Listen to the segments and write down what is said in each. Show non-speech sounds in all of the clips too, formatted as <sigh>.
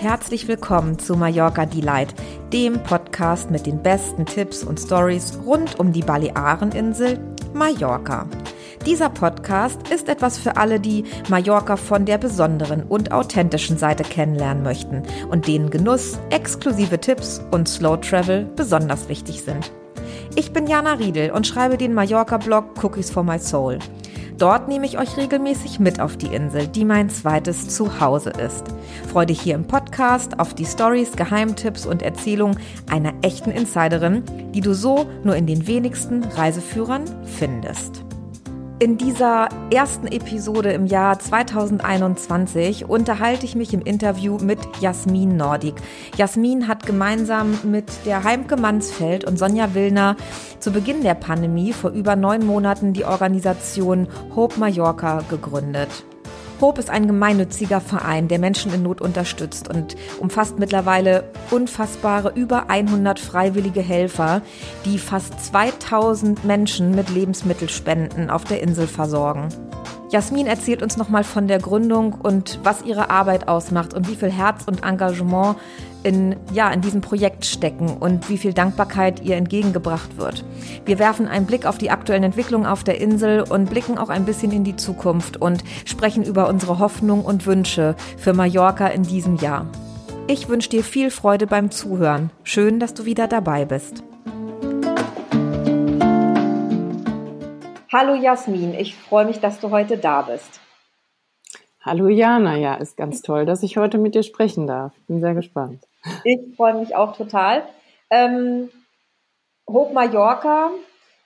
herzlich willkommen zu Mallorca Delight, dem Podcast mit den besten Tipps und Stories rund um die Baleareninsel Mallorca. Dieser Podcast ist etwas für alle, die Mallorca von der besonderen und authentischen Seite kennenlernen möchten und denen Genuss, exklusive Tipps und Slow Travel besonders wichtig sind. Ich bin Jana Riedel und schreibe den Mallorca-Blog Cookies for My Soul. Dort nehme ich euch regelmäßig mit auf die Insel, die mein zweites Zuhause ist. Freue dich hier im Podcast auf die Stories, Geheimtipps und Erzählungen einer echten Insiderin, die du so nur in den wenigsten Reiseführern findest. In dieser ersten Episode im Jahr 2021 unterhalte ich mich im Interview mit Jasmin Nordig. Jasmin hat gemeinsam mit der Heimke Mansfeld und Sonja Willner zu Beginn der Pandemie vor über neun Monaten die Organisation Hope Mallorca gegründet. Hope ist ein gemeinnütziger Verein, der Menschen in Not unterstützt und umfasst mittlerweile unfassbare über 100 freiwillige Helfer, die fast 2000 Menschen mit Lebensmittelspenden auf der Insel versorgen. Jasmin erzählt uns nochmal von der Gründung und was ihre Arbeit ausmacht und wie viel Herz und Engagement in, ja, in diesem Projekt stecken und wie viel Dankbarkeit ihr entgegengebracht wird. Wir werfen einen Blick auf die aktuellen Entwicklungen auf der Insel und blicken auch ein bisschen in die Zukunft und sprechen über unsere Hoffnung und Wünsche für Mallorca in diesem Jahr. Ich wünsche dir viel Freude beim Zuhören. Schön, dass du wieder dabei bist. Hallo Jasmin, ich freue mich, dass du heute da bist. Hallo Jana, ja, ist ganz toll, dass ich heute mit dir sprechen darf. Bin sehr gespannt. Ich freue mich auch total. Ähm, Hoch Mallorca,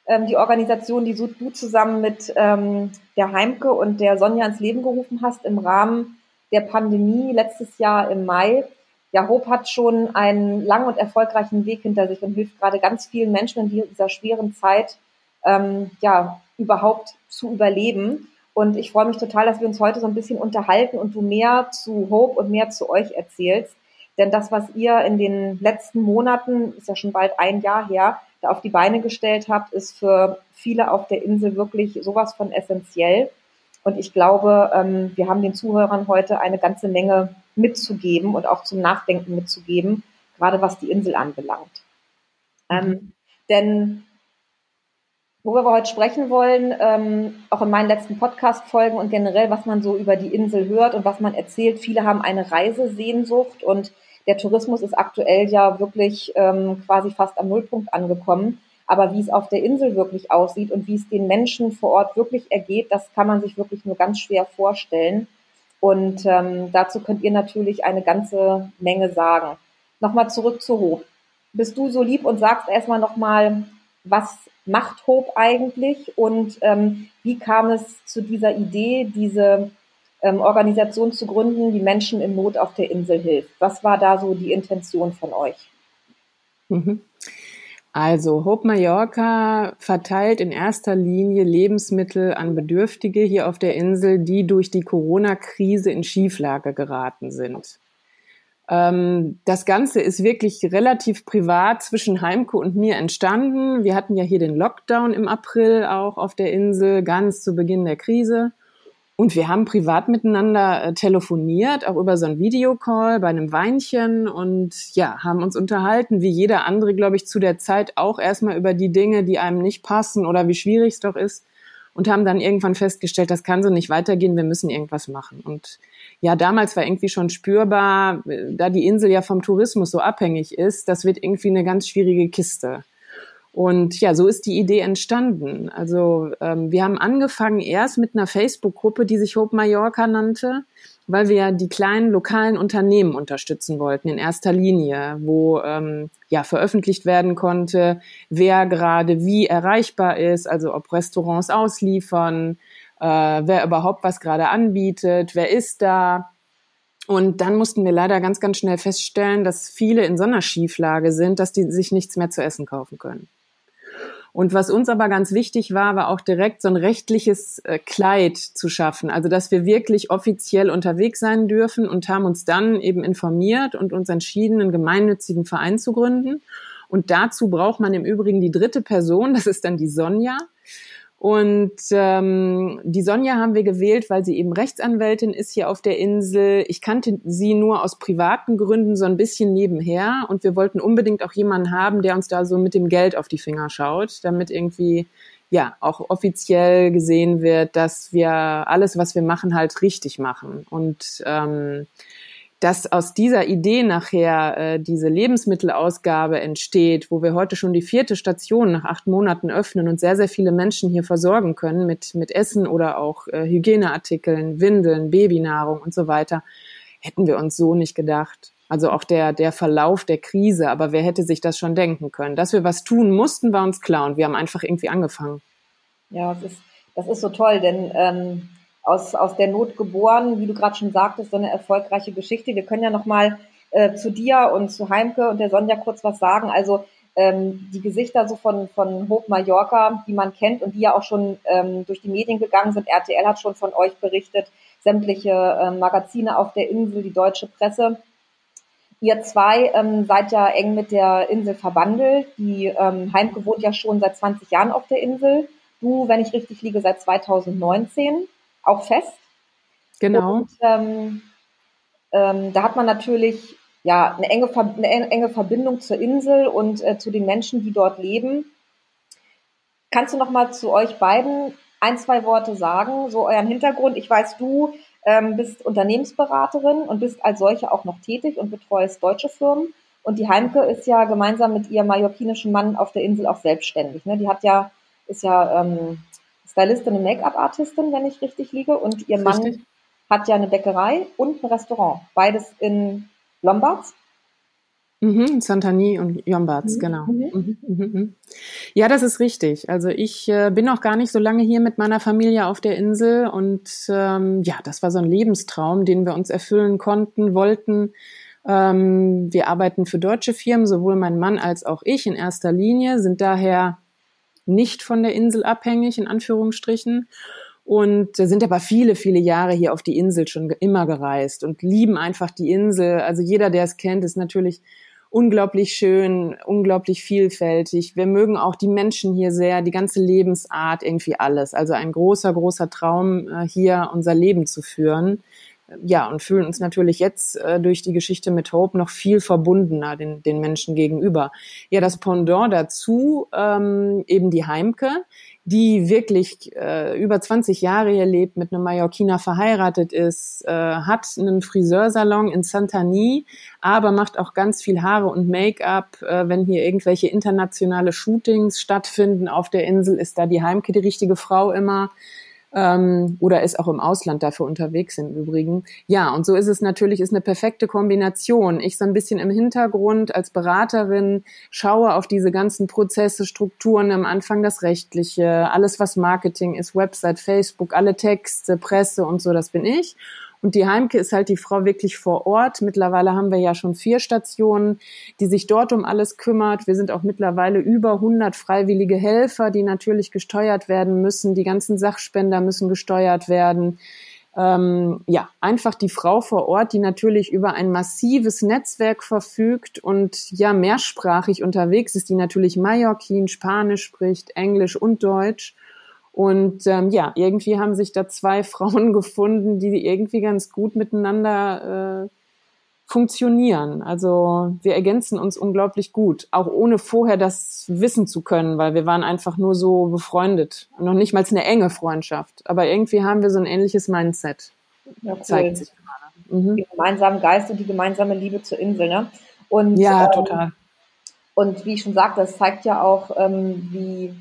ähm, die Organisation, die du zusammen mit ähm, der Heimke und der Sonja ins Leben gerufen hast im Rahmen der Pandemie letztes Jahr im Mai. Ja, Hope hat schon einen langen und erfolgreichen Weg hinter sich und hilft gerade ganz vielen Menschen in dieser schweren Zeit, ähm, ja, überhaupt zu überleben. Und ich freue mich total, dass wir uns heute so ein bisschen unterhalten und du mehr zu Hope und mehr zu euch erzählst. Denn das, was ihr in den letzten Monaten, ist ja schon bald ein Jahr her, da auf die Beine gestellt habt, ist für viele auf der Insel wirklich sowas von essentiell. Und ich glaube, ähm, wir haben den Zuhörern heute eine ganze Menge mitzugeben und auch zum Nachdenken mitzugeben, gerade was die Insel anbelangt. Ähm, mhm. denn worüber wir heute sprechen wollen, ähm, auch in meinen letzten Podcast-Folgen und generell, was man so über die Insel hört und was man erzählt. Viele haben eine Reisesehnsucht und der Tourismus ist aktuell ja wirklich ähm, quasi fast am Nullpunkt angekommen. Aber wie es auf der Insel wirklich aussieht und wie es den Menschen vor Ort wirklich ergeht, das kann man sich wirklich nur ganz schwer vorstellen. Und ähm, dazu könnt ihr natürlich eine ganze Menge sagen. Nochmal zurück zu Hof. Bist du so lieb und sagst erstmal nochmal, was macht Hope eigentlich und ähm, wie kam es zu dieser Idee, diese ähm, Organisation zu gründen, die Menschen in Not auf der Insel hilft. Was war da so die Intention von euch? Mhm. Also Hope Mallorca verteilt in erster Linie Lebensmittel an Bedürftige hier auf der Insel, die durch die Corona-Krise in Schieflage geraten sind. Ähm, das Ganze ist wirklich relativ privat zwischen Heimke und mir entstanden. Wir hatten ja hier den Lockdown im April auch auf der Insel, ganz zu Beginn der Krise. Und wir haben privat miteinander äh, telefoniert, auch über so einen Videocall bei einem Weinchen und ja, haben uns unterhalten, wie jeder andere, glaube ich, zu der Zeit auch erstmal über die Dinge, die einem nicht passen oder wie schwierig es doch ist und haben dann irgendwann festgestellt, das kann so nicht weitergehen, wir müssen irgendwas machen. Und ja, damals war irgendwie schon spürbar, äh, da die Insel ja vom Tourismus so abhängig ist, das wird irgendwie eine ganz schwierige Kiste. Und ja, so ist die Idee entstanden. Also ähm, wir haben angefangen erst mit einer Facebook-Gruppe, die sich Hope Mallorca nannte, weil wir die kleinen lokalen Unternehmen unterstützen wollten in erster Linie, wo ähm, ja veröffentlicht werden konnte, wer gerade wie erreichbar ist, also ob Restaurants ausliefern, äh, wer überhaupt was gerade anbietet, wer ist da. Und dann mussten wir leider ganz, ganz schnell feststellen, dass viele in so einer Schieflage sind, dass die sich nichts mehr zu essen kaufen können. Und was uns aber ganz wichtig war, war auch direkt so ein rechtliches äh, Kleid zu schaffen. Also, dass wir wirklich offiziell unterwegs sein dürfen und haben uns dann eben informiert und uns entschieden, einen gemeinnützigen Verein zu gründen. Und dazu braucht man im Übrigen die dritte Person, das ist dann die Sonja. Und ähm, die Sonja haben wir gewählt, weil sie eben Rechtsanwältin ist hier auf der Insel. Ich kannte sie nur aus privaten Gründen so ein bisschen nebenher und wir wollten unbedingt auch jemanden haben, der uns da so mit dem Geld auf die Finger schaut, damit irgendwie ja auch offiziell gesehen wird, dass wir alles, was wir machen, halt richtig machen. Und ähm, dass aus dieser Idee nachher äh, diese Lebensmittelausgabe entsteht, wo wir heute schon die vierte Station nach acht Monaten öffnen und sehr, sehr viele Menschen hier versorgen können mit, mit Essen oder auch äh, Hygieneartikeln, Windeln, Babynahrung und so weiter, hätten wir uns so nicht gedacht. Also auch der, der Verlauf der Krise, aber wer hätte sich das schon denken können? Dass wir was tun mussten, war uns klar und wir haben einfach irgendwie angefangen. Ja, das ist, das ist so toll, denn ähm, aus, aus der Not geboren, wie du gerade schon sagtest, so eine erfolgreiche Geschichte. Wir können ja nochmal äh, zu dir und zu Heimke und der Sonja kurz was sagen. Also ähm, die Gesichter so von, von Hope Mallorca, die man kennt und die ja auch schon ähm, durch die Medien gegangen sind. RTL hat schon von euch berichtet, sämtliche ähm, Magazine auf der Insel, die deutsche Presse. Ihr zwei ähm, seid ja eng mit der Insel verbandelt. Die ähm, Heimke wohnt ja schon seit 20 Jahren auf der Insel. Du, wenn ich richtig liege, seit 2019 auch fest. Genau. Und, ähm, ähm, da hat man natürlich ja eine enge, eine enge Verbindung zur Insel und äh, zu den Menschen, die dort leben. Kannst du noch mal zu euch beiden ein, zwei Worte sagen, so euren Hintergrund? Ich weiß, du ähm, bist Unternehmensberaterin und bist als solche auch noch tätig und betreust deutsche Firmen. Und die Heimke ist ja gemeinsam mit ihrem mallorquinischen Mann auf der Insel auch selbstständig. Ne? Die hat ja, ist ja ähm, Stylistin und Make-up-Artistin, wenn ich richtig liege. Und ihr Mann richtig. hat ja eine Bäckerei und ein Restaurant. Beides in Lombards. Mhm, Santani und Lombards, mhm. genau. Mhm. mhm. Mhm. Mhm. Ja, das ist richtig. Also ich äh, bin noch gar nicht so lange hier mit meiner Familie auf der Insel und ähm, ja, das war so ein Lebenstraum, den wir uns erfüllen konnten, wollten. Ähm, wir arbeiten für deutsche Firmen, sowohl mein Mann als auch ich in erster Linie, sind daher nicht von der Insel abhängig, in Anführungsstrichen. Und sind aber viele, viele Jahre hier auf die Insel schon immer gereist und lieben einfach die Insel. Also jeder, der es kennt, ist natürlich unglaublich schön, unglaublich vielfältig. Wir mögen auch die Menschen hier sehr, die ganze Lebensart, irgendwie alles. Also ein großer, großer Traum, äh, hier unser Leben zu führen ja, und fühlen uns natürlich jetzt äh, durch die Geschichte mit Hope noch viel verbundener den, den Menschen gegenüber. Ja, das Pendant dazu, ähm, eben die Heimke, die wirklich äh, über 20 Jahre hier lebt, mit einem Mallorquiner verheiratet ist, äh, hat einen Friseursalon in Santani, aber macht auch ganz viel Haare und Make-up. Äh, wenn hier irgendwelche internationale Shootings stattfinden auf der Insel, ist da die Heimke die richtige Frau immer ähm, oder ist auch im Ausland dafür unterwegs im Übrigen. Ja, und so ist es natürlich, ist eine perfekte Kombination. Ich so ein bisschen im Hintergrund als Beraterin schaue auf diese ganzen Prozesse, Strukturen, am Anfang das Rechtliche, alles was Marketing ist, Website, Facebook, alle Texte, Presse und so, das bin ich. Und die Heimke ist halt die Frau wirklich vor Ort. Mittlerweile haben wir ja schon vier Stationen, die sich dort um alles kümmert. Wir sind auch mittlerweile über 100 freiwillige Helfer, die natürlich gesteuert werden müssen. Die ganzen Sachspender müssen gesteuert werden. Ähm, ja, einfach die Frau vor Ort, die natürlich über ein massives Netzwerk verfügt und ja mehrsprachig unterwegs ist, die natürlich Mallorquin, Spanisch spricht, Englisch und Deutsch und ähm, ja, irgendwie haben sich da zwei <laughs> Frauen gefunden, die irgendwie ganz gut miteinander äh, funktionieren. Also wir ergänzen uns unglaublich gut, auch ohne vorher das wissen zu können, weil wir waren einfach nur so befreundet. Noch nicht mal eine enge Freundschaft, aber irgendwie haben wir so ein ähnliches Mindset. Ja, cool. Zeigt sich gerade. Mhm. Den gemeinsamen Geist und die gemeinsame Liebe zur Insel, ne? Und, ja, ähm, total. Und wie ich schon sagte, das zeigt ja auch, ähm, wie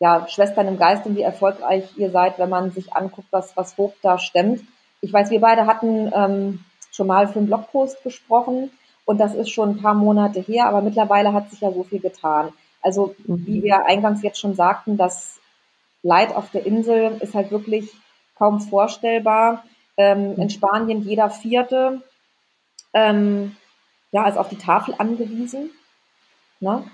ja, Schwestern im Geist und wie erfolgreich ihr seid, wenn man sich anguckt, was, was Hoch da stemmt. Ich weiß, wir beide hatten ähm, schon mal für einen Blogpost gesprochen und das ist schon ein paar Monate her, aber mittlerweile hat sich ja so viel getan. Also, mhm. wie wir eingangs jetzt schon sagten, das Leid auf der Insel ist halt wirklich kaum vorstellbar. Ähm, in mhm. Spanien jeder Vierte ähm, ja, ist auf die Tafel angewiesen. Ne?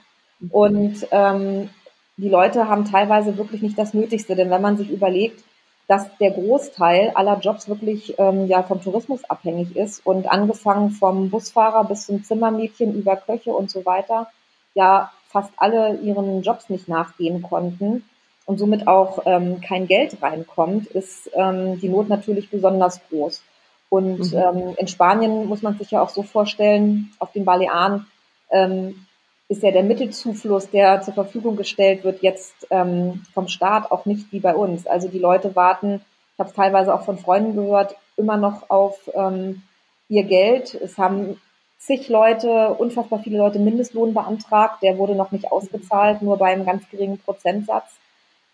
Mhm. Und ähm, die Leute haben teilweise wirklich nicht das Nötigste, denn wenn man sich überlegt, dass der Großteil aller Jobs wirklich ähm, ja vom Tourismus abhängig ist und angefangen vom Busfahrer bis zum Zimmermädchen über Köche und so weiter, ja fast alle ihren Jobs nicht nachgehen konnten, und somit auch ähm, kein Geld reinkommt, ist ähm, die Not natürlich besonders groß. Und mhm. ähm, in Spanien muss man sich ja auch so vorstellen, auf den Balearen ähm, ist ja der Mittelzufluss, der zur Verfügung gestellt wird, jetzt ähm, vom Staat auch nicht wie bei uns. Also die Leute warten, ich habe es teilweise auch von Freunden gehört, immer noch auf ähm, ihr Geld. Es haben zig Leute, unfassbar viele Leute Mindestlohn beantragt, der wurde noch nicht ausgezahlt, nur bei einem ganz geringen Prozentsatz.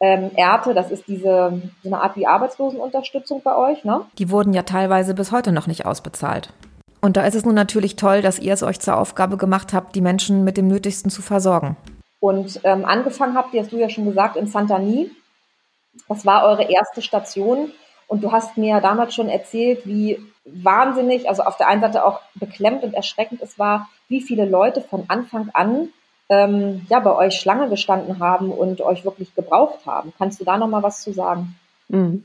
Ähm, Erte, das ist diese so eine Art wie Arbeitslosenunterstützung bei euch, ne? Die wurden ja teilweise bis heute noch nicht ausbezahlt. Und da ist es nun natürlich toll, dass ihr es euch zur Aufgabe gemacht habt, die Menschen mit dem Nötigsten zu versorgen. Und ähm, angefangen habt, ihr hast du ja schon gesagt, in Santani. Das war eure erste Station. Und du hast mir damals schon erzählt, wie wahnsinnig, also auf der einen Seite auch beklemmt und erschreckend es war, wie viele Leute von Anfang an ähm, ja bei euch Schlange gestanden haben und euch wirklich gebraucht haben. Kannst du da noch mal was zu sagen? Mhm.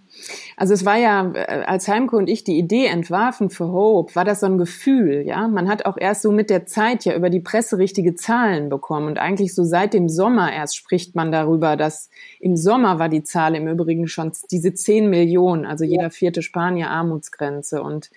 Also es war ja, äh, als Heimke und ich die Idee entwarfen für Hope, war das so ein Gefühl, ja. Man hat auch erst so mit der Zeit ja über die Presse richtige Zahlen bekommen und eigentlich so seit dem Sommer erst spricht man darüber, dass im Sommer war die Zahl im Übrigen schon diese 10 Millionen, also jeder vierte Spanier Armutsgrenze und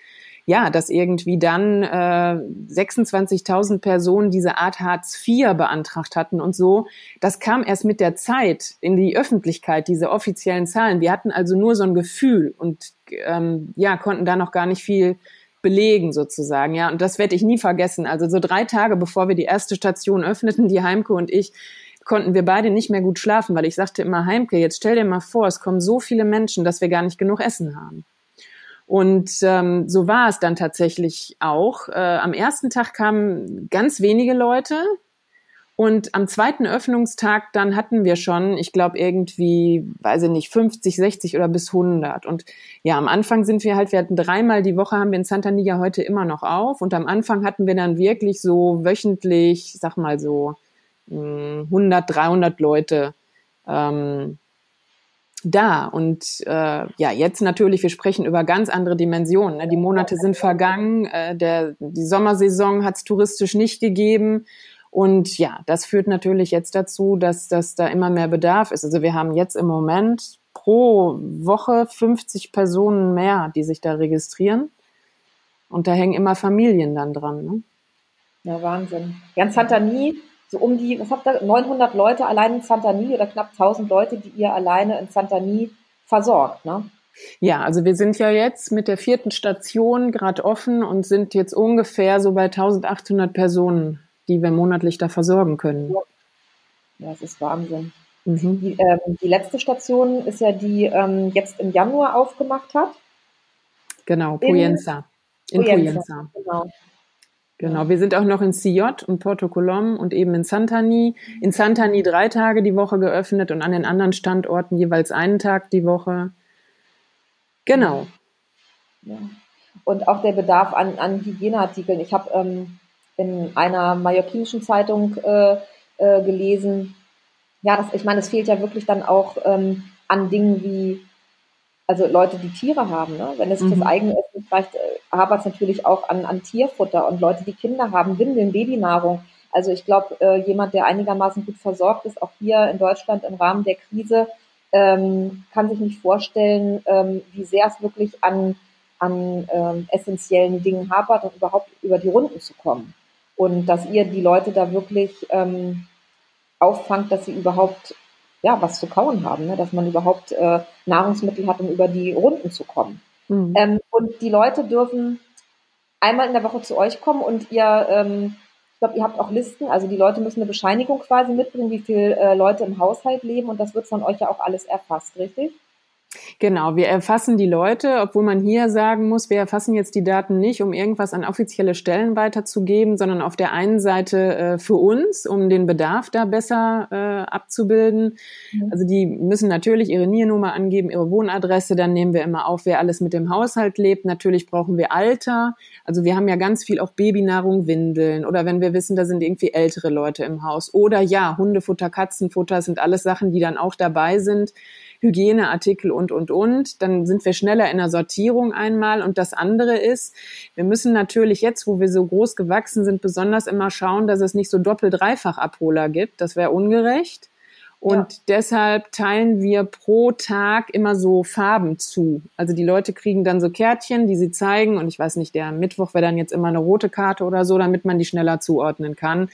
ja, dass irgendwie dann äh, 26.000 Personen diese Art Hartz IV beantragt hatten und so. Das kam erst mit der Zeit in die Öffentlichkeit, diese offiziellen Zahlen. Wir hatten also nur so ein Gefühl und ähm, ja, konnten da noch gar nicht viel belegen sozusagen, ja. Und das werde ich nie vergessen. Also so drei Tage bevor wir die erste Station öffneten, die Heimke und ich, konnten wir beide nicht mehr gut schlafen, weil ich sagte immer, Heimke, jetzt stell dir mal vor, es kommen so viele Menschen, dass wir gar nicht genug Essen haben. Und ähm, so war es dann tatsächlich auch. Äh, am ersten Tag kamen ganz wenige Leute. Und am zweiten Öffnungstag dann hatten wir schon, ich glaube irgendwie, weiß ich nicht, 50, 60 oder bis 100. Und ja, am Anfang sind wir halt, wir hatten dreimal die Woche, haben wir in Santa Niga heute immer noch auf. Und am Anfang hatten wir dann wirklich so wöchentlich, sag mal so, 100, hm, 300 Leute ähm, da. Und äh, ja, jetzt natürlich, wir sprechen über ganz andere Dimensionen. Ne? Die Monate sind vergangen, äh, der, die Sommersaison hat es touristisch nicht gegeben. Und ja, das führt natürlich jetzt dazu, dass, dass da immer mehr Bedarf ist. Also wir haben jetzt im Moment pro Woche 50 Personen mehr, die sich da registrieren. Und da hängen immer Familien dann dran. Ne? Ja, Wahnsinn. Ganz hat da nie so um die, was habt ihr, 900 Leute allein in Santani oder knapp 1000 Leute, die ihr alleine in Santani versorgt, ne? Ja, also wir sind ja jetzt mit der vierten Station gerade offen und sind jetzt ungefähr so bei 1800 Personen, die wir monatlich da versorgen können. Ja, das ist Wahnsinn. Mhm. Die, ähm, die, letzte Station ist ja die ähm, jetzt im Januar aufgemacht hat. Genau, Poyenza. In, in Poyenza. Genau. Genau, wir sind auch noch in CJ und Porto Colom und eben in Santani. In Santani drei Tage die Woche geöffnet und an den anderen Standorten jeweils einen Tag die Woche. Genau. Ja. Und auch der Bedarf an, an Hygieneartikeln. Ich habe ähm, in einer mallorquinischen Zeitung äh, äh, gelesen, ja, das, ich meine, es fehlt ja wirklich dann auch ähm, an Dingen wie also Leute, die Tiere haben, ne? wenn es mhm. fürs eigene Essen reicht, äh, hapert es natürlich auch an, an Tierfutter und Leute, die Kinder haben, Windeln, Babynahrung. Also ich glaube, äh, jemand, der einigermaßen gut versorgt ist, auch hier in Deutschland im Rahmen der Krise, ähm, kann sich nicht vorstellen, ähm, wie sehr es wirklich an, an ähm, essentiellen Dingen hapert und überhaupt über die Runden zu kommen. Und dass ihr die Leute da wirklich ähm, auffangt, dass sie überhaupt ja, was zu kauen haben, ne? dass man überhaupt äh, Nahrungsmittel hat, um über die Runden zu kommen. Mhm. Ähm, und die Leute dürfen einmal in der Woche zu euch kommen und ihr, ähm, ich glaube, ihr habt auch Listen, also die Leute müssen eine Bescheinigung quasi mitbringen, wie viele äh, Leute im Haushalt leben und das wird von euch ja auch alles erfasst, richtig? Genau, wir erfassen die Leute, obwohl man hier sagen muss, wir erfassen jetzt die Daten nicht, um irgendwas an offizielle Stellen weiterzugeben, sondern auf der einen Seite äh, für uns, um den Bedarf da besser äh, abzubilden. Mhm. Also die müssen natürlich ihre NIE-Nummer angeben, ihre Wohnadresse, dann nehmen wir immer auf, wer alles mit dem Haushalt lebt. Natürlich brauchen wir Alter. Also wir haben ja ganz viel auch Babynahrung, Windeln oder wenn wir wissen, da sind irgendwie ältere Leute im Haus. Oder ja, Hundefutter, Katzenfutter sind alles Sachen, die dann auch dabei sind. Hygieneartikel und, und, und. Dann sind wir schneller in der Sortierung einmal. Und das andere ist, wir müssen natürlich jetzt, wo wir so groß gewachsen sind, besonders immer schauen, dass es nicht so doppelt dreifach Abholer gibt. Das wäre ungerecht. Und ja. deshalb teilen wir pro Tag immer so Farben zu. Also die Leute kriegen dann so Kärtchen, die sie zeigen. Und ich weiß nicht, der Mittwoch wäre dann jetzt immer eine rote Karte oder so, damit man die schneller zuordnen kann.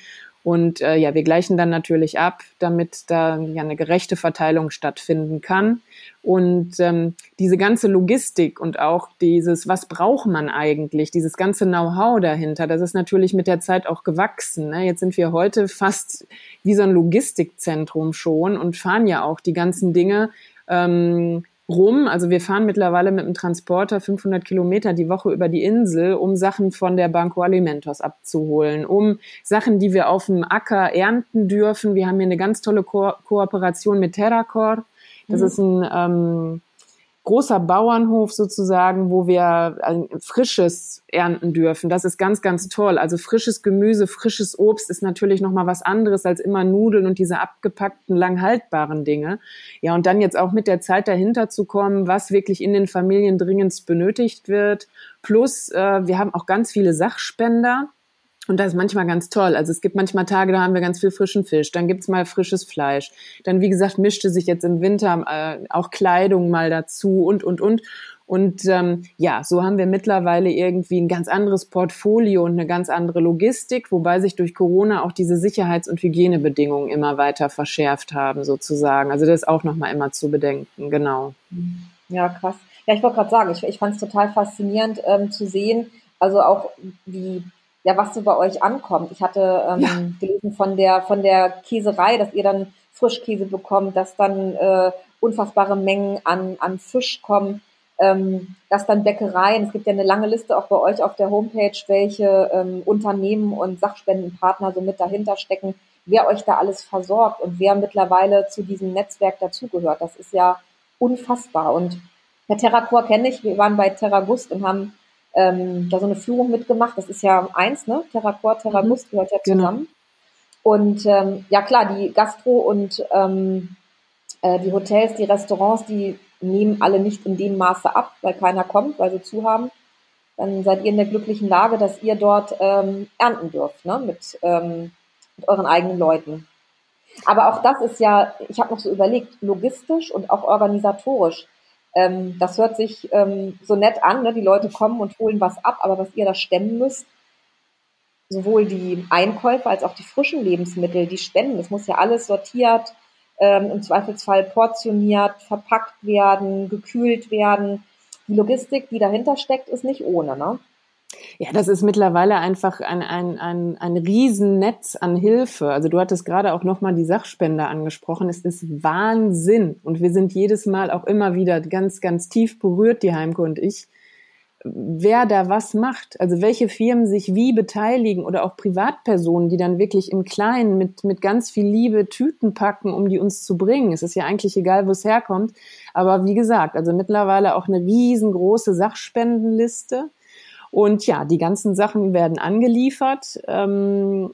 Und äh, ja, wir gleichen dann natürlich ab, damit da ja eine gerechte Verteilung stattfinden kann. Und ähm, diese ganze Logistik und auch dieses, was braucht man eigentlich, dieses ganze Know-how dahinter, das ist natürlich mit der Zeit auch gewachsen. Ne? Jetzt sind wir heute fast wie so ein Logistikzentrum schon und fahren ja auch die ganzen Dinge ähm, rum. Also wir fahren mittlerweile mit dem Transporter 500 Kilometer die Woche über die Insel, um Sachen von der Banco Alimentos abzuholen, um Sachen, die wir auf dem Acker ernten dürfen. Wir haben hier eine ganz tolle Ko Kooperation mit Terracor. Das mhm. ist ein ähm, großer Bauernhof sozusagen, wo wir frisches ernten dürfen. Das ist ganz, ganz toll. Also frisches Gemüse, frisches Obst ist natürlich noch mal was anderes als immer Nudeln und diese abgepackten, lang haltbaren Dinge. Ja, und dann jetzt auch mit der Zeit dahinter zu kommen, was wirklich in den Familien dringendst benötigt wird. Plus, äh, wir haben auch ganz viele Sachspender und das ist manchmal ganz toll. Also es gibt manchmal Tage, da haben wir ganz viel frischen Fisch. Dann gibt's mal frisches Fleisch. Dann, wie gesagt, mischte sich jetzt im Winter äh, auch Kleidung mal dazu und, und, und. Und ähm, ja, so haben wir mittlerweile irgendwie ein ganz anderes Portfolio und eine ganz andere Logistik, wobei sich durch Corona auch diese Sicherheits- und Hygienebedingungen immer weiter verschärft haben, sozusagen. Also das ist auch nochmal immer zu bedenken, genau. Ja, krass. Ja, ich wollte gerade sagen, ich, ich fand es total faszinierend ähm, zu sehen, also auch wie ja, was so bei euch ankommt. Ich hatte ähm, ja. gelesen von der, von der Käserei, dass ihr dann Frischkäse bekommt, dass dann äh, unfassbare Mengen an, an Fisch kommen, ähm, dass dann Bäckereien, es gibt ja eine lange Liste auch bei euch auf der Homepage, welche ähm, Unternehmen und Sachspendenpartner so mit dahinter stecken, wer euch da alles versorgt und wer mittlerweile zu diesem Netzwerk dazugehört. Das ist ja unfassbar. Und der Terracor kenne ich, wir waren bei Terragust und haben ähm, da so eine Führung mitgemacht. Das ist ja eins, ne? Terracor, Terragust mhm. gehört ja genau. zusammen. Genau. Und ähm, ja klar, die Gastro und ähm, äh, die Hotels, die Restaurants, die nehmen alle nicht in dem Maße ab, weil keiner kommt, weil sie zu haben. Dann seid ihr in der glücklichen Lage, dass ihr dort ähm, ernten dürft, ne? mit, ähm, mit euren eigenen Leuten. Aber auch das ist ja, ich habe noch so überlegt, logistisch und auch organisatorisch ähm, das hört sich ähm, so nett an, ne? die Leute kommen und holen was ab, aber was ihr da stemmen müsst, sowohl die Einkäufe als auch die frischen Lebensmittel, die Spenden, das muss ja alles sortiert, ähm, im Zweifelsfall portioniert, verpackt werden, gekühlt werden. Die Logistik, die dahinter steckt, ist nicht ohne, ne? Ja, das ist mittlerweile einfach ein, ein, ein, ein Riesennetz an Hilfe. Also du hattest gerade auch nochmal die Sachspender angesprochen. Es ist Wahnsinn. Und wir sind jedes Mal auch immer wieder ganz, ganz tief berührt, die Heimke und ich, wer da was macht. Also welche Firmen sich wie beteiligen oder auch Privatpersonen, die dann wirklich im Kleinen mit, mit ganz viel Liebe Tüten packen, um die uns zu bringen. Es ist ja eigentlich egal, wo es herkommt. Aber wie gesagt, also mittlerweile auch eine riesengroße Sachspendenliste und ja, die ganzen Sachen werden angeliefert. Ähm,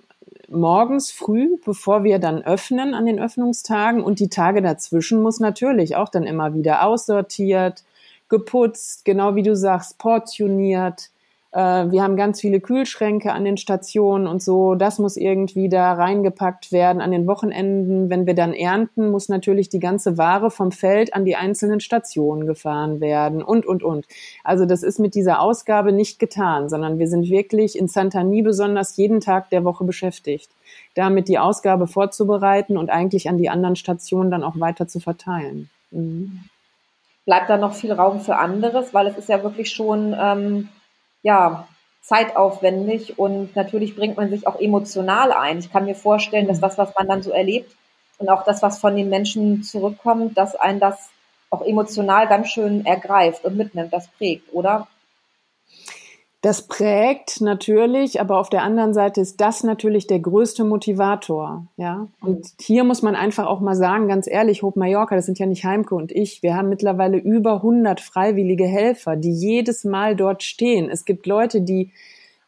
morgens früh, bevor wir dann öffnen an den Öffnungstagen und die Tage dazwischen muss natürlich auch dann immer wieder aussortiert, geputzt, genau wie du sagst, portioniert, wir haben ganz viele Kühlschränke an den Stationen und so. Das muss irgendwie da reingepackt werden. An den Wochenenden, wenn wir dann ernten, muss natürlich die ganze Ware vom Feld an die einzelnen Stationen gefahren werden und, und, und. Also das ist mit dieser Ausgabe nicht getan, sondern wir sind wirklich in Santani besonders jeden Tag der Woche beschäftigt, damit die Ausgabe vorzubereiten und eigentlich an die anderen Stationen dann auch weiter zu verteilen. Mhm. Bleibt da noch viel Raum für anderes, weil es ist ja wirklich schon ähm, ja, zeitaufwendig und natürlich bringt man sich auch emotional ein. Ich kann mir vorstellen, dass das, was man dann so erlebt und auch das, was von den Menschen zurückkommt, dass ein das auch emotional ganz schön ergreift und mitnimmt, das prägt, oder? Das prägt natürlich, aber auf der anderen Seite ist das natürlich der größte Motivator, ja. Und hier muss man einfach auch mal sagen, ganz ehrlich, Hope Mallorca, das sind ja nicht Heimke und ich. Wir haben mittlerweile über 100 freiwillige Helfer, die jedes Mal dort stehen. Es gibt Leute, die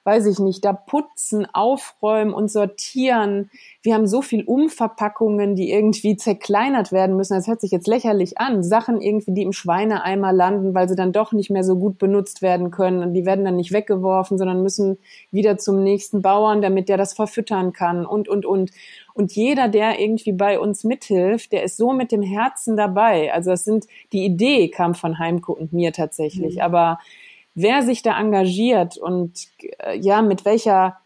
weiß ich nicht, da putzen, aufräumen und sortieren. Wir haben so viel Umverpackungen, die irgendwie zerkleinert werden müssen. Das hört sich jetzt lächerlich an. Sachen irgendwie, die im Schweineeimer landen, weil sie dann doch nicht mehr so gut benutzt werden können. Und die werden dann nicht weggeworfen, sondern müssen wieder zum nächsten Bauern, damit der das verfüttern kann und, und, und. Und jeder, der irgendwie bei uns mithilft, der ist so mit dem Herzen dabei. Also das sind, die Idee kam von Heimko und mir tatsächlich. Mhm. Aber wer sich da engagiert und äh, ja, mit welcher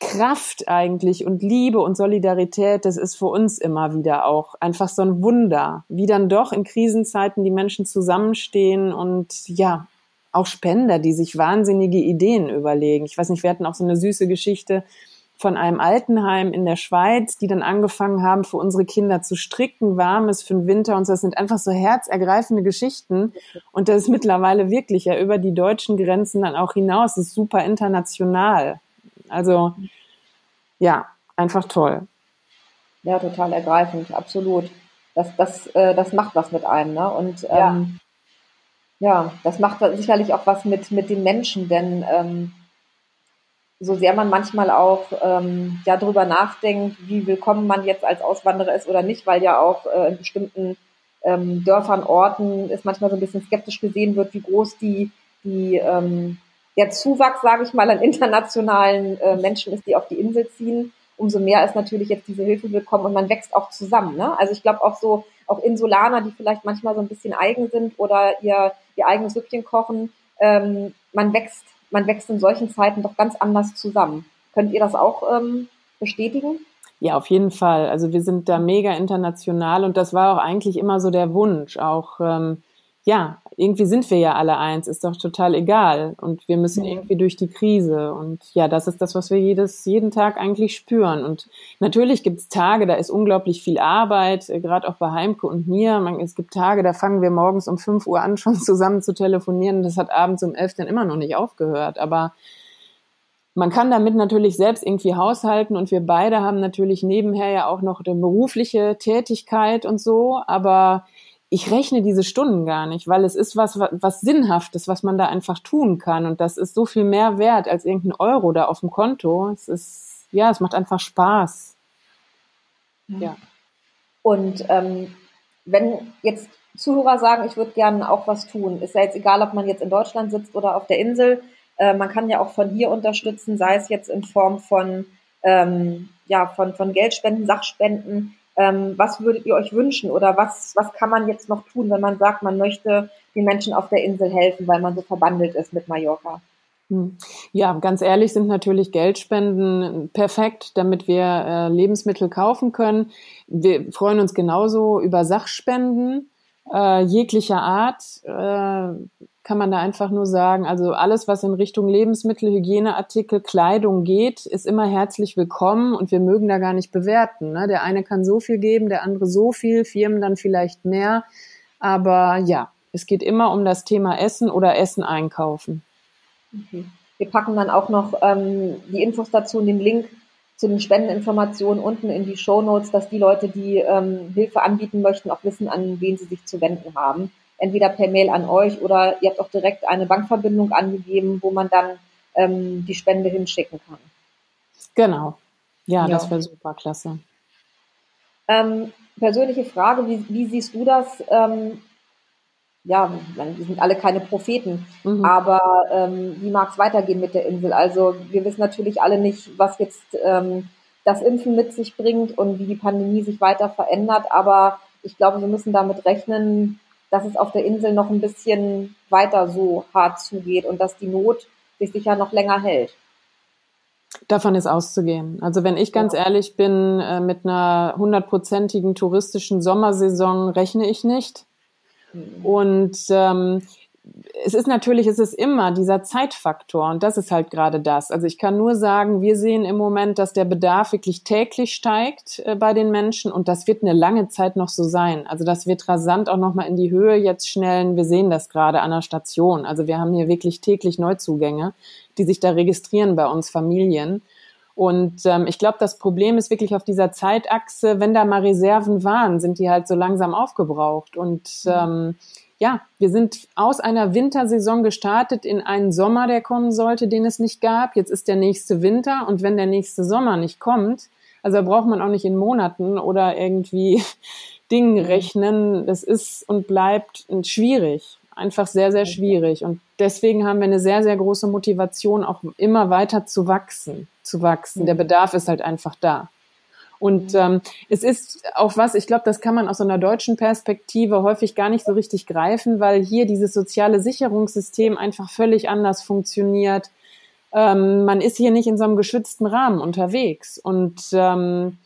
Kraft eigentlich und Liebe und Solidarität, das ist für uns immer wieder auch einfach so ein Wunder, wie dann doch in Krisenzeiten die Menschen zusammenstehen und ja, auch Spender, die sich wahnsinnige Ideen überlegen. Ich weiß nicht, wir hatten auch so eine süße Geschichte von einem Altenheim in der Schweiz, die dann angefangen haben, für unsere Kinder zu stricken, warmes für den Winter und so. Das sind einfach so herzergreifende Geschichten. Und das ist mittlerweile wirklich ja über die deutschen Grenzen dann auch hinaus. Das ist super international. Also, ja, einfach toll. Ja, total ergreifend, absolut. Das, das, äh, das macht was mit einem, ne? Und ähm, ja, das macht sicherlich auch was mit, mit den Menschen, denn ähm, so sehr man manchmal auch ähm, ja darüber nachdenkt, wie willkommen man jetzt als Auswanderer ist oder nicht, weil ja auch äh, in bestimmten ähm, Dörfern, Orten ist manchmal so ein bisschen skeptisch gesehen wird, wie groß die, die ähm, der Zuwachs, sage ich mal, an internationalen äh, Menschen ist, die auf die Insel ziehen. Umso mehr ist natürlich jetzt diese Hilfe willkommen und man wächst auch zusammen. Ne? Also ich glaube auch so, auch Insulaner, die vielleicht manchmal so ein bisschen eigen sind oder ihr, ihr eigenes Süppchen kochen, ähm, man wächst, man wächst in solchen Zeiten doch ganz anders zusammen. Könnt ihr das auch ähm, bestätigen? Ja, auf jeden Fall. Also wir sind da mega international und das war auch eigentlich immer so der Wunsch, auch ähm, ja, irgendwie sind wir ja alle eins, ist doch total egal. Und wir müssen irgendwie durch die Krise. Und ja, das ist das, was wir jedes, jeden Tag eigentlich spüren. Und natürlich gibt's Tage, da ist unglaublich viel Arbeit, äh, gerade auch bei Heimke und mir. Man, es gibt Tage, da fangen wir morgens um fünf Uhr an, <laughs> schon zusammen zu telefonieren. Das hat abends um elf dann immer noch nicht aufgehört. Aber man kann damit natürlich selbst irgendwie haushalten und wir beide haben natürlich nebenher ja auch noch eine berufliche Tätigkeit und so, aber ich rechne diese Stunden gar nicht, weil es ist was, was, Sinnhaftes, was man da einfach tun kann. Und das ist so viel mehr wert als irgendein Euro da auf dem Konto. Es ist, ja, es macht einfach Spaß. Ja. Und ähm, wenn jetzt Zuhörer sagen, ich würde gerne auch was tun, ist ja jetzt egal, ob man jetzt in Deutschland sitzt oder auf der Insel. Äh, man kann ja auch von hier unterstützen, sei es jetzt in Form von, ähm, ja, von, von Geldspenden, Sachspenden. Ähm, was würdet ihr euch wünschen oder was, was kann man jetzt noch tun, wenn man sagt, man möchte den Menschen auf der Insel helfen, weil man so verbandelt ist mit Mallorca? Hm. Ja, ganz ehrlich sind natürlich Geldspenden perfekt, damit wir äh, Lebensmittel kaufen können. Wir freuen uns genauso über Sachspenden äh, jeglicher Art. Äh, kann man da einfach nur sagen, also alles, was in Richtung Lebensmittel, Hygieneartikel, Kleidung geht, ist immer herzlich willkommen und wir mögen da gar nicht bewerten. Ne? Der eine kann so viel geben, der andere so viel, Firmen dann vielleicht mehr. Aber ja, es geht immer um das Thema Essen oder Essen einkaufen. Wir packen dann auch noch ähm, die Infos dazu und den Link zu den Spendeninformationen unten in die Show Notes, dass die Leute, die ähm, Hilfe anbieten möchten, auch wissen, an wen sie sich zu wenden haben entweder per Mail an euch oder ihr habt auch direkt eine Bankverbindung angegeben, wo man dann ähm, die Spende hinschicken kann. Genau. Ja, ja. das wäre super, klasse. Ähm, persönliche Frage, wie, wie, siehst du das? Ähm, ja, wir sind alle keine Propheten, mhm. aber ähm, wie mag es weitergehen mit der Insel? Also wir wissen natürlich alle nicht, was jetzt ähm, das Impfen mit sich bringt und wie die Pandemie sich weiter verändert, aber ich glaube, wir müssen damit rechnen, dass es auf der Insel noch ein bisschen weiter so hart zugeht und dass die Not sich sicher noch länger hält. Davon ist auszugehen. Also wenn ich ganz ja. ehrlich bin, äh, mit einer hundertprozentigen touristischen Sommersaison rechne ich nicht. Mhm. Und ähm, es ist natürlich, es ist immer dieser Zeitfaktor und das ist halt gerade das. Also ich kann nur sagen, wir sehen im Moment, dass der Bedarf wirklich täglich steigt äh, bei den Menschen und das wird eine lange Zeit noch so sein. Also das wird rasant auch nochmal in die Höhe jetzt schnellen. Wir sehen das gerade an der Station. Also wir haben hier wirklich täglich Neuzugänge, die sich da registrieren bei uns Familien. Und ähm, ich glaube, das Problem ist wirklich auf dieser Zeitachse, wenn da mal Reserven waren, sind die halt so langsam aufgebraucht. Und mhm. ähm, ja, wir sind aus einer Wintersaison gestartet in einen Sommer, der kommen sollte, den es nicht gab. Jetzt ist der nächste Winter und wenn der nächste Sommer nicht kommt, also da braucht man auch nicht in Monaten oder irgendwie <laughs> Dingen mhm. rechnen. Das ist und bleibt schwierig. Einfach sehr, sehr schwierig. Und deswegen haben wir eine sehr, sehr große Motivation, auch immer weiter zu wachsen, zu wachsen. Der mhm. Bedarf ist halt einfach da. Und ähm, es ist auch was, ich glaube, das kann man aus einer deutschen Perspektive häufig gar nicht so richtig greifen, weil hier dieses soziale Sicherungssystem einfach völlig anders funktioniert. Ähm, man ist hier nicht in so einem geschützten Rahmen unterwegs. Und ähm,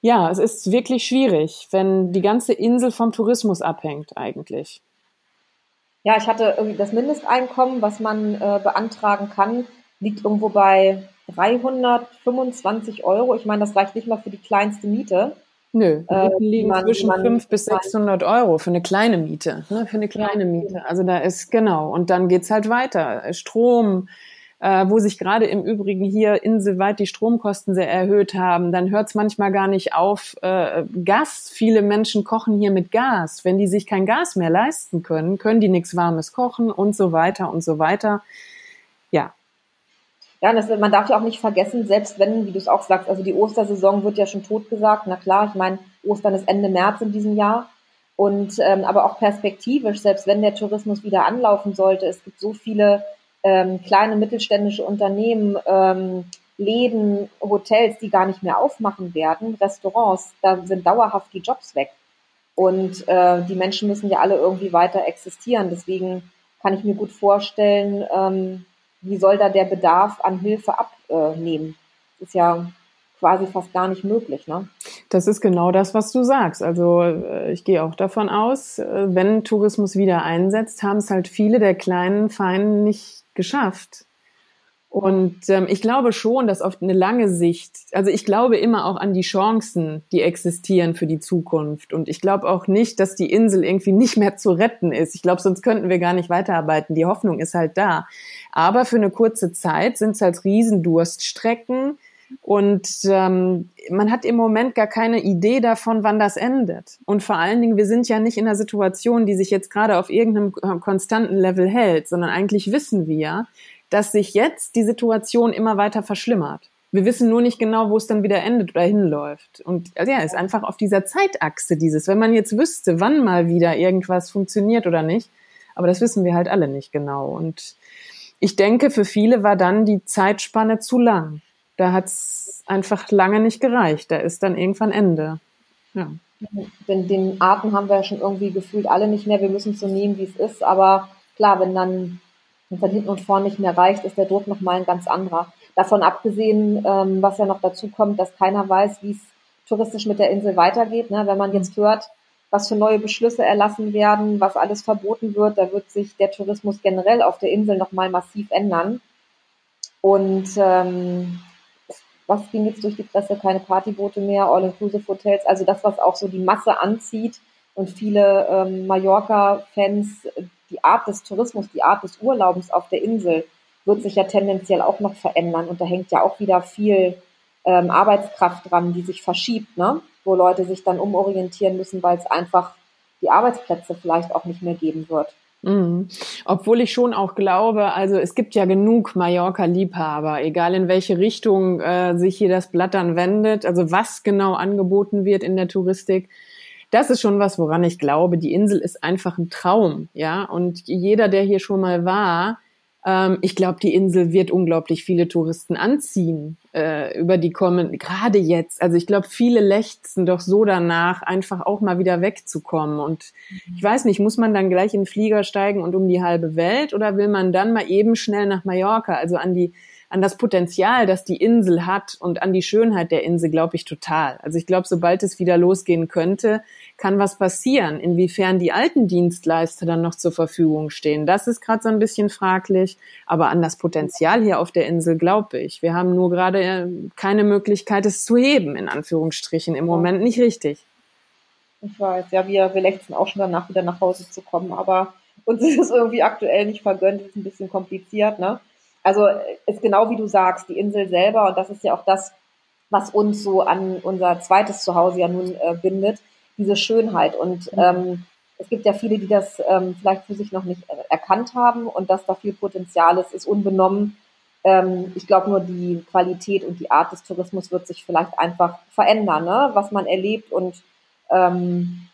ja, es ist wirklich schwierig, wenn die ganze Insel vom Tourismus abhängt eigentlich. Ja, ich hatte irgendwie das Mindesteinkommen, was man äh, beantragen kann, liegt irgendwo bei 325 Euro. Ich meine, das reicht nicht mal für die kleinste Miete. Nö, äh, liegen man, zwischen man, 500 bis 600 Euro für eine kleine Miete. Ne, für eine kleine. Miete. Also da ist, genau. Und dann geht's halt weiter. Strom, äh, wo sich gerade im Übrigen hier inselweit die Stromkosten sehr erhöht haben, dann hört es manchmal gar nicht auf. Äh, Gas, viele Menschen kochen hier mit Gas. Wenn die sich kein Gas mehr leisten können, können die nichts Warmes kochen und so weiter und so weiter. Ja. Ja, das, man darf ja auch nicht vergessen, selbst wenn, wie du es auch sagst, also die Ostersaison wird ja schon totgesagt. Na klar, ich meine, Ostern ist Ende März in diesem Jahr. Und ähm, aber auch perspektivisch, selbst wenn der Tourismus wieder anlaufen sollte, es gibt so viele ähm, kleine mittelständische Unternehmen, ähm, Läden, Hotels, die gar nicht mehr aufmachen werden, Restaurants, da sind dauerhaft die Jobs weg. Und äh, die Menschen müssen ja alle irgendwie weiter existieren. Deswegen kann ich mir gut vorstellen, ähm, wie soll da der Bedarf an Hilfe abnehmen? Das ist ja quasi fast gar nicht möglich. Ne? Das ist genau das, was du sagst. Also äh, ich gehe auch davon aus, äh, wenn Tourismus wieder einsetzt, haben es halt viele der kleinen Feinen nicht geschafft. Und ähm, ich glaube schon, dass auf eine lange Sicht, also ich glaube immer auch an die Chancen, die existieren für die Zukunft. Und ich glaube auch nicht, dass die Insel irgendwie nicht mehr zu retten ist. Ich glaube, sonst könnten wir gar nicht weiterarbeiten. Die Hoffnung ist halt da. Aber für eine kurze Zeit sind es halt Riesendurststrecken. Und ähm, man hat im Moment gar keine Idee davon, wann das endet. Und vor allen Dingen, wir sind ja nicht in einer Situation, die sich jetzt gerade auf irgendeinem konstanten Level hält, sondern eigentlich wissen wir, dass sich jetzt die Situation immer weiter verschlimmert. Wir wissen nur nicht genau, wo es dann wieder endet oder hinläuft. Und also ja, ist einfach auf dieser Zeitachse dieses, wenn man jetzt wüsste, wann mal wieder irgendwas funktioniert oder nicht, aber das wissen wir halt alle nicht genau. Und ich denke, für viele war dann die Zeitspanne zu lang. Da hat es einfach lange nicht gereicht. Da ist dann irgendwann Ende. Ja. Den, den Atem haben wir ja schon irgendwie gefühlt alle nicht mehr. Wir müssen es so nehmen, wie es ist. Aber klar, wenn dann wenn dann hinten und vorne nicht mehr reicht, ist der Druck nochmal ein ganz anderer. Davon abgesehen, ähm, was ja noch dazu kommt, dass keiner weiß, wie es touristisch mit der Insel weitergeht. Ne? Wenn man jetzt hört, was für neue Beschlüsse erlassen werden, was alles verboten wird, da wird sich der Tourismus generell auf der Insel nochmal massiv ändern. Und ähm, was ging jetzt durch die Presse? Keine Partyboote mehr, All-Inclusive-Hotels, also das, was auch so die Masse anzieht und viele ähm, Mallorca-Fans die Art des Tourismus, die Art des Urlaubens auf der Insel wird sich ja tendenziell auch noch verändern. Und da hängt ja auch wieder viel ähm, Arbeitskraft dran, die sich verschiebt, ne? wo Leute sich dann umorientieren müssen, weil es einfach die Arbeitsplätze vielleicht auch nicht mehr geben wird. Mhm. Obwohl ich schon auch glaube, also es gibt ja genug Mallorca-Liebhaber, egal in welche Richtung äh, sich hier das Blatt dann wendet, also was genau angeboten wird in der Touristik das ist schon was, woran ich glaube. Die Insel ist einfach ein Traum, ja. Und jeder, der hier schon mal war, ähm, ich glaube, die Insel wird unglaublich viele Touristen anziehen äh, über die kommen, gerade jetzt. Also ich glaube, viele lechzen doch so danach, einfach auch mal wieder wegzukommen. Und ich weiß nicht, muss man dann gleich in den Flieger steigen und um die halbe Welt oder will man dann mal eben schnell nach Mallorca, also an die an das Potenzial, das die Insel hat und an die Schönheit der Insel glaube ich total. Also ich glaube, sobald es wieder losgehen könnte, kann was passieren. Inwiefern die alten Dienstleister dann noch zur Verfügung stehen, das ist gerade so ein bisschen fraglich. Aber an das Potenzial hier auf der Insel glaube ich. Wir haben nur gerade äh, keine Möglichkeit, es zu heben, in Anführungsstrichen. Im Moment nicht richtig. Ich weiß, ja, wir, wir lechzen auch schon danach, wieder nach Hause zu kommen, aber uns <laughs> ist es irgendwie aktuell nicht vergönnt, ist ein bisschen kompliziert, ne? Also ist genau wie du sagst, die Insel selber, und das ist ja auch das, was uns so an unser zweites Zuhause ja nun äh, bindet, diese Schönheit. Und mhm. ähm, es gibt ja viele, die das ähm, vielleicht für sich noch nicht erkannt haben und dass da viel Potenzial ist, ist unbenommen. Ähm, ich glaube nur, die Qualität und die Art des Tourismus wird sich vielleicht einfach verändern, ne? was man erlebt und ähm,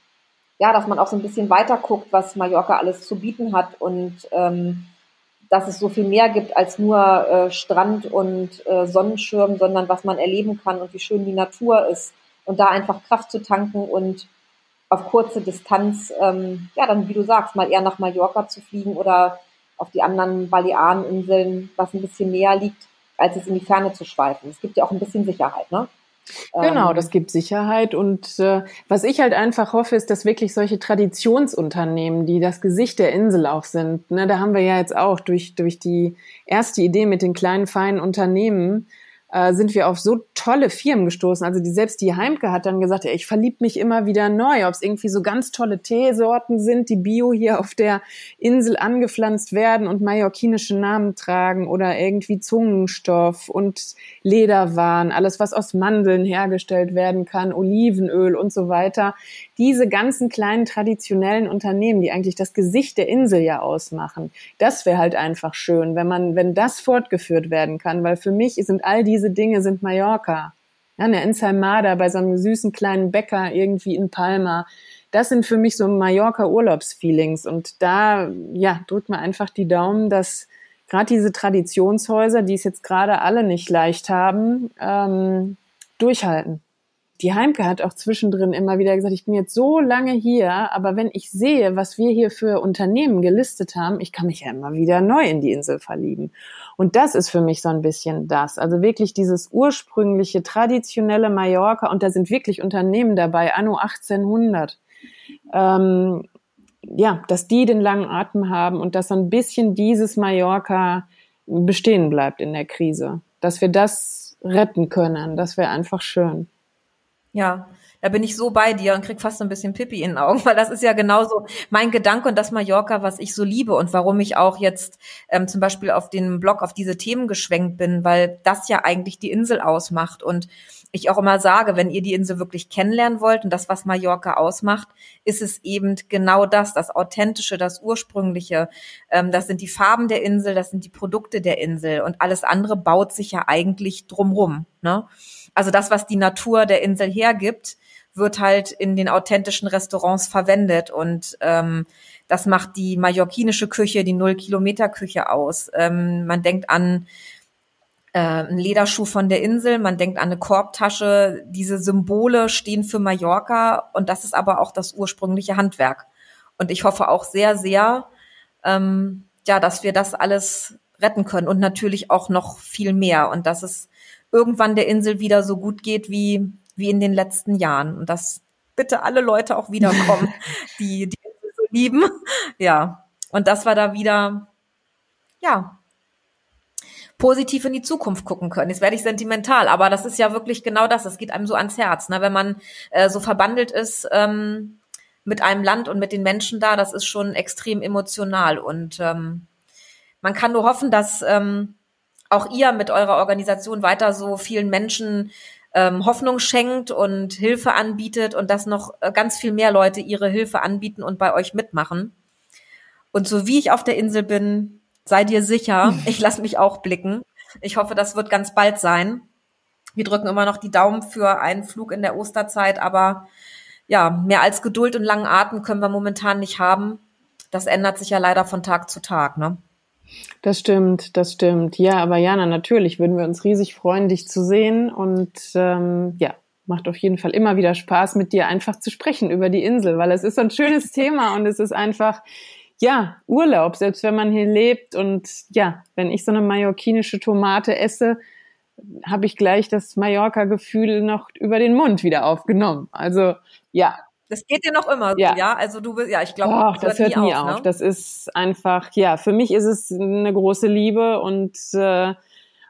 ja, dass man auch so ein bisschen weiter guckt, was Mallorca alles zu bieten hat und ähm, dass es so viel mehr gibt als nur äh, Strand und äh, Sonnenschirm, sondern was man erleben kann und wie schön die Natur ist. Und da einfach Kraft zu tanken und auf kurze Distanz, ähm, ja, dann, wie du sagst, mal eher nach Mallorca zu fliegen oder auf die anderen Baleareninseln, was ein bisschen näher liegt, als es in die Ferne zu schweifen. Es gibt ja auch ein bisschen Sicherheit, ne? Genau, ähm, das gibt Sicherheit. Und äh, was ich halt einfach hoffe, ist, dass wirklich solche Traditionsunternehmen, die das Gesicht der Insel auch sind, ne, da haben wir ja jetzt auch durch, durch die erste Idee mit den kleinen, feinen Unternehmen, äh, sind wir auf so tolle Firmen gestoßen. Also die selbst die Heimke hat dann gesagt, ich verlieb mich immer wieder neu, ob es irgendwie so ganz tolle Teesorten sind, die bio hier auf der Insel angepflanzt werden und mallorquinische Namen tragen oder irgendwie Zungenstoff und Lederwaren, alles was aus Mandeln hergestellt werden kann, Olivenöl und so weiter. Diese ganzen kleinen traditionellen Unternehmen, die eigentlich das Gesicht der Insel ja ausmachen, das wäre halt einfach schön, wenn man, wenn das fortgeführt werden kann, weil für mich sind all diese Dinge sind Mallorca. Ja, eine Ensaimada bei so einem süßen kleinen Bäcker irgendwie in Palma. Das sind für mich so Mallorca-Urlaubsfeelings. Und da, ja, drückt man einfach die Daumen, dass gerade diese Traditionshäuser, die es jetzt gerade alle nicht leicht haben, ähm, durchhalten die Heimke hat auch zwischendrin immer wieder gesagt, ich bin jetzt so lange hier, aber wenn ich sehe, was wir hier für Unternehmen gelistet haben, ich kann mich ja immer wieder neu in die Insel verlieben. Und das ist für mich so ein bisschen das. Also wirklich dieses ursprüngliche, traditionelle Mallorca und da sind wirklich Unternehmen dabei, anno 1800. Ähm, ja, dass die den langen Atem haben und dass so ein bisschen dieses Mallorca bestehen bleibt in der Krise. Dass wir das retten können, das wäre einfach schön. Ja, da bin ich so bei dir und krieg fast so ein bisschen Pippi in den Augen, weil das ist ja genauso mein Gedanke und das Mallorca, was ich so liebe und warum ich auch jetzt ähm, zum Beispiel auf den Blog auf diese Themen geschwenkt bin, weil das ja eigentlich die Insel ausmacht und ich auch immer sage, wenn ihr die Insel wirklich kennenlernen wollt und das, was Mallorca ausmacht, ist es eben genau das, das Authentische, das Ursprüngliche. Ähm, das sind die Farben der Insel, das sind die Produkte der Insel und alles andere baut sich ja eigentlich drumrum. Ne? Also das, was die Natur der Insel hergibt, wird halt in den authentischen Restaurants verwendet und ähm, das macht die mallorquinische Küche, die Null-Kilometer-Küche aus. Ähm, man denkt an äh, einen Lederschuh von der Insel, man denkt an eine Korbtasche. Diese Symbole stehen für Mallorca und das ist aber auch das ursprüngliche Handwerk. Und ich hoffe auch sehr, sehr, ähm, ja, dass wir das alles retten können und natürlich auch noch viel mehr und dass es irgendwann der Insel wieder so gut geht wie, wie in den letzten Jahren. Und dass bitte alle Leute auch wiederkommen, <laughs> die die Insel so lieben. Ja. Und dass wir da wieder, ja, positiv in die Zukunft gucken können. Jetzt werde ich sentimental, aber das ist ja wirklich genau das. Das geht einem so ans Herz, ne? wenn man äh, so verbandelt ist ähm, mit einem Land und mit den Menschen da. Das ist schon extrem emotional und ähm, man kann nur hoffen, dass ähm, auch ihr mit eurer Organisation weiter so vielen Menschen ähm, Hoffnung schenkt und Hilfe anbietet und dass noch äh, ganz viel mehr Leute ihre Hilfe anbieten und bei euch mitmachen. Und so wie ich auf der Insel bin, sei dir sicher, <laughs> ich lasse mich auch blicken. Ich hoffe, das wird ganz bald sein. Wir drücken immer noch die Daumen für einen Flug in der Osterzeit, aber ja, mehr als Geduld und langen Atem können wir momentan nicht haben. Das ändert sich ja leider von Tag zu Tag, ne? Das stimmt, das stimmt. Ja, aber Jana, natürlich würden wir uns riesig freuen, dich zu sehen. Und ähm, ja, macht auf jeden Fall immer wieder Spaß, mit dir einfach zu sprechen über die Insel, weil es ist so ein schönes <laughs> Thema und es ist einfach, ja, Urlaub, selbst wenn man hier lebt. Und ja, wenn ich so eine mallorquinische Tomate esse, habe ich gleich das Mallorca-Gefühl noch über den Mund wieder aufgenommen. Also ja, das geht dir noch immer ja. so, ja? Also du ja, ich glaube, das, das hört nie auf. auf. Ne? Das ist einfach, ja, für mich ist es eine große Liebe und äh,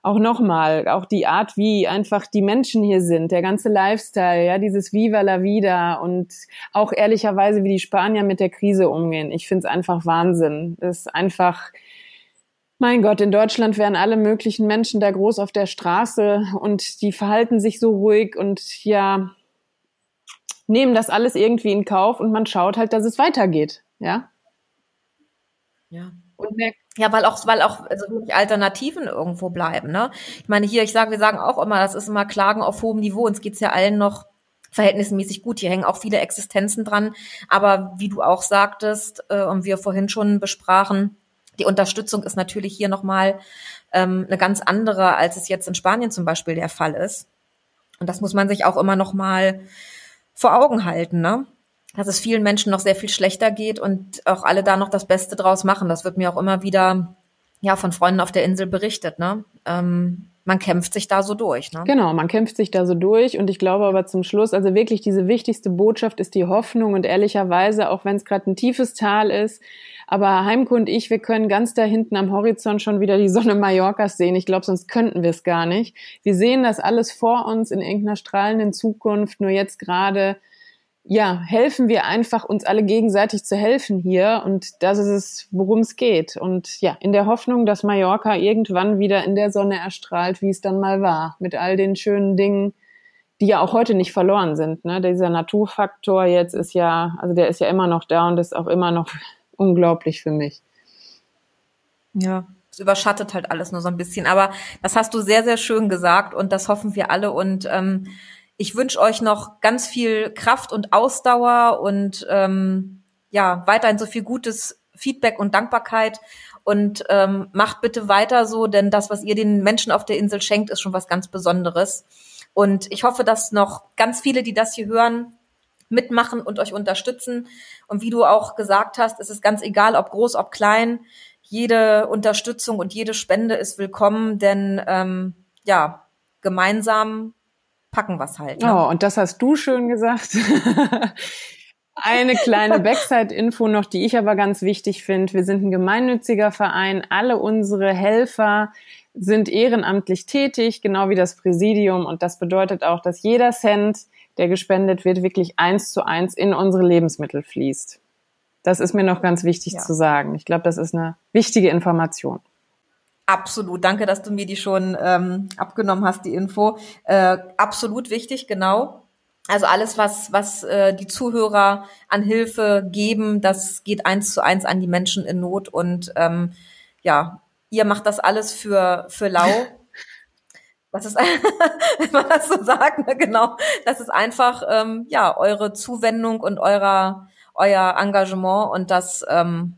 auch nochmal, auch die Art, wie einfach die Menschen hier sind, der ganze Lifestyle, ja, dieses Viva la Vida und auch ehrlicherweise, wie die Spanier mit der Krise umgehen. Ich finde es einfach Wahnsinn. Das ist einfach, mein Gott, in Deutschland wären alle möglichen Menschen da groß auf der Straße und die verhalten sich so ruhig und ja, nehmen das alles irgendwie in Kauf und man schaut halt, dass es weitergeht, ja. Ja. Und merkt, ja, weil auch, weil auch also wirklich Alternativen irgendwo bleiben, ne? Ich meine, hier, ich sage, wir sagen auch immer, das ist immer Klagen auf hohem Niveau. Uns geht's ja allen noch verhältnismäßig gut. Hier hängen auch viele Existenzen dran. Aber wie du auch sagtest äh, und wir vorhin schon besprachen, Die Unterstützung ist natürlich hier nochmal ähm, eine ganz andere, als es jetzt in Spanien zum Beispiel der Fall ist. Und das muss man sich auch immer nochmal vor Augen halten, ne? Dass es vielen Menschen noch sehr viel schlechter geht und auch alle da noch das Beste draus machen. Das wird mir auch immer wieder ja von Freunden auf der Insel berichtet, ne? Ähm, man kämpft sich da so durch. Ne? Genau, man kämpft sich da so durch. Und ich glaube aber zum Schluss, also wirklich diese wichtigste Botschaft ist die Hoffnung. Und ehrlicherweise, auch wenn es gerade ein tiefes Tal ist, aber Heimko und ich, wir können ganz da hinten am Horizont schon wieder die Sonne Mallorcas sehen. Ich glaube, sonst könnten wir es gar nicht. Wir sehen das alles vor uns in irgendeiner strahlenden Zukunft. Nur jetzt gerade ja, helfen wir einfach, uns alle gegenseitig zu helfen hier. Und das ist es, worum es geht. Und ja, in der Hoffnung, dass Mallorca irgendwann wieder in der Sonne erstrahlt, wie es dann mal war. Mit all den schönen Dingen, die ja auch heute nicht verloren sind. Ne? Dieser Naturfaktor jetzt ist ja, also der ist ja immer noch da und ist auch immer noch unglaublich für mich. Ja, es überschattet halt alles nur so ein bisschen. Aber das hast du sehr, sehr schön gesagt und das hoffen wir alle. Und ähm, ich wünsche euch noch ganz viel Kraft und Ausdauer und ähm, ja, weiterhin so viel gutes Feedback und Dankbarkeit. Und ähm, macht bitte weiter so, denn das, was ihr den Menschen auf der Insel schenkt, ist schon was ganz Besonderes. Und ich hoffe, dass noch ganz viele, die das hier hören, mitmachen und euch unterstützen. Und wie du auch gesagt hast, es ist ganz egal, ob groß, ob klein. Jede Unterstützung und jede Spende ist willkommen, denn ähm, ja, gemeinsam packen was halt. Ne? Oh, und das hast du schön gesagt. <laughs> Eine kleine Backside-Info noch, die ich aber ganz wichtig finde. Wir sind ein gemeinnütziger Verein. Alle unsere Helfer sind ehrenamtlich tätig, genau wie das Präsidium. Und das bedeutet auch, dass jeder Cent, der gespendet wird, wirklich eins zu eins in unsere Lebensmittel fließt. Das ist mir noch ganz wichtig ja. zu sagen. Ich glaube, das ist eine wichtige Information. Absolut, danke, dass du mir die schon ähm, abgenommen hast, die Info. Äh, absolut wichtig, genau. Also alles, was, was äh, die Zuhörer an Hilfe geben, das geht eins zu eins an die Menschen in Not. Und ähm, ja, ihr macht das alles für, für lau. <laughs> Das ist, <laughs> wenn man das so sagt, ne, genau. Das ist einfach ähm, ja eure Zuwendung und eurer euer Engagement und das ähm,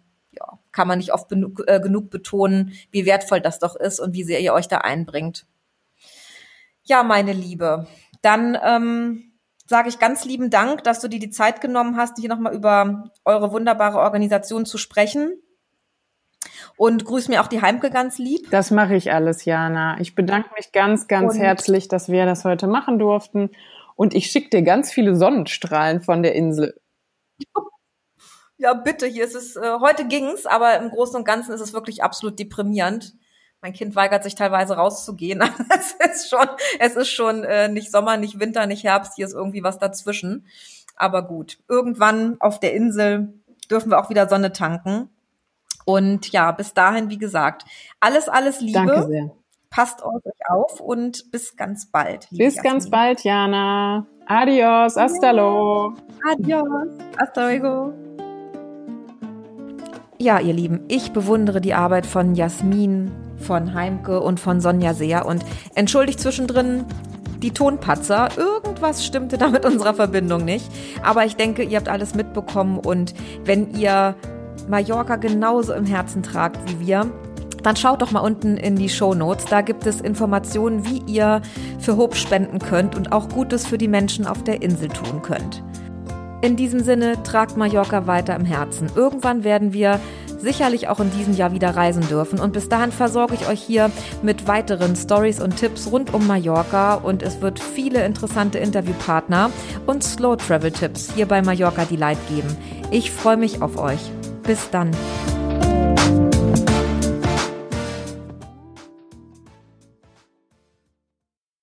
kann man nicht oft äh, genug betonen, wie wertvoll das doch ist und wie sehr ihr euch da einbringt. Ja, meine Liebe, dann ähm, sage ich ganz lieben Dank, dass du dir die Zeit genommen hast, hier nochmal über eure wunderbare Organisation zu sprechen. Und grüß mir auch die Heimke ganz lieb. Das mache ich alles, Jana. Ich bedanke mich ganz, ganz und herzlich, dass wir das heute machen durften. Und ich schicke dir ganz viele Sonnenstrahlen von der Insel. <laughs> Ja, bitte, hier ist es, äh, heute ging's, aber im Großen und Ganzen ist es wirklich absolut deprimierend. Mein Kind weigert sich teilweise rauszugehen. <laughs> es ist schon, es ist schon äh, nicht Sommer, nicht Winter, nicht Herbst, hier ist irgendwie was dazwischen. Aber gut, irgendwann auf der Insel dürfen wir auch wieder Sonne tanken. Und ja, bis dahin, wie gesagt, alles, alles Liebe. Danke sehr. Passt euch auf und bis ganz bald. Bis ganz bald, Jana. Adios, hasta luego. Adios, hasta luego. Ja, ihr Lieben, ich bewundere die Arbeit von Jasmin, von Heimke und von Sonja sehr und entschuldigt zwischendrin die Tonpatzer. Irgendwas stimmte da mit unserer Verbindung nicht. Aber ich denke, ihr habt alles mitbekommen und wenn ihr Mallorca genauso im Herzen tragt wie wir, dann schaut doch mal unten in die Show Notes. Da gibt es Informationen, wie ihr für Hope spenden könnt und auch Gutes für die Menschen auf der Insel tun könnt. In diesem Sinne, tragt Mallorca weiter im Herzen. Irgendwann werden wir sicherlich auch in diesem Jahr wieder reisen dürfen. Und bis dahin versorge ich euch hier mit weiteren Stories und Tipps rund um Mallorca. Und es wird viele interessante Interviewpartner und Slow Travel Tipps hier bei Mallorca Delight geben. Ich freue mich auf euch. Bis dann.